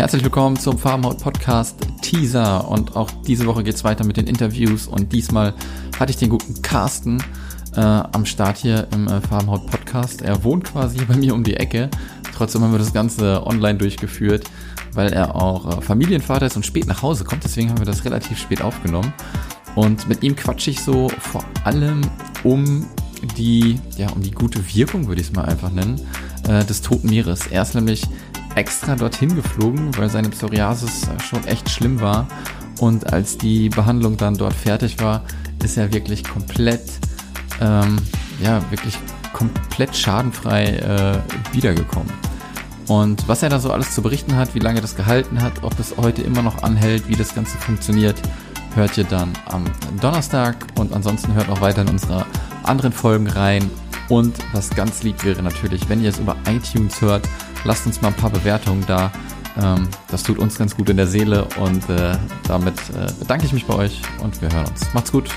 Herzlich willkommen zum Farmhaut Podcast Teaser und auch diese Woche geht's weiter mit den Interviews und diesmal hatte ich den guten Carsten äh, am Start hier im äh, Farmhaut Podcast. Er wohnt quasi bei mir um die Ecke. Trotzdem haben wir das Ganze online durchgeführt, weil er auch äh, Familienvater ist und spät nach Hause kommt. Deswegen haben wir das relativ spät aufgenommen. Und mit ihm quatsche ich so vor allem um die, ja, um die gute Wirkung, würde ich es mal einfach nennen, äh, des Toten Meeres. Er ist nämlich extra dorthin geflogen, weil seine Psoriasis schon echt schlimm war. Und als die Behandlung dann dort fertig war, ist er wirklich komplett, ähm, ja, wirklich komplett schadenfrei äh, wiedergekommen. Und was er da so alles zu berichten hat, wie lange das gehalten hat, ob das heute immer noch anhält, wie das Ganze funktioniert, hört ihr dann am Donnerstag. Und ansonsten hört auch weiter in unsere anderen Folgen rein. Und was ganz lieb wäre natürlich, wenn ihr es über iTunes hört, lasst uns mal ein paar Bewertungen da. Ähm, das tut uns ganz gut in der Seele und äh, damit äh, bedanke ich mich bei euch und wir hören uns. Macht's gut.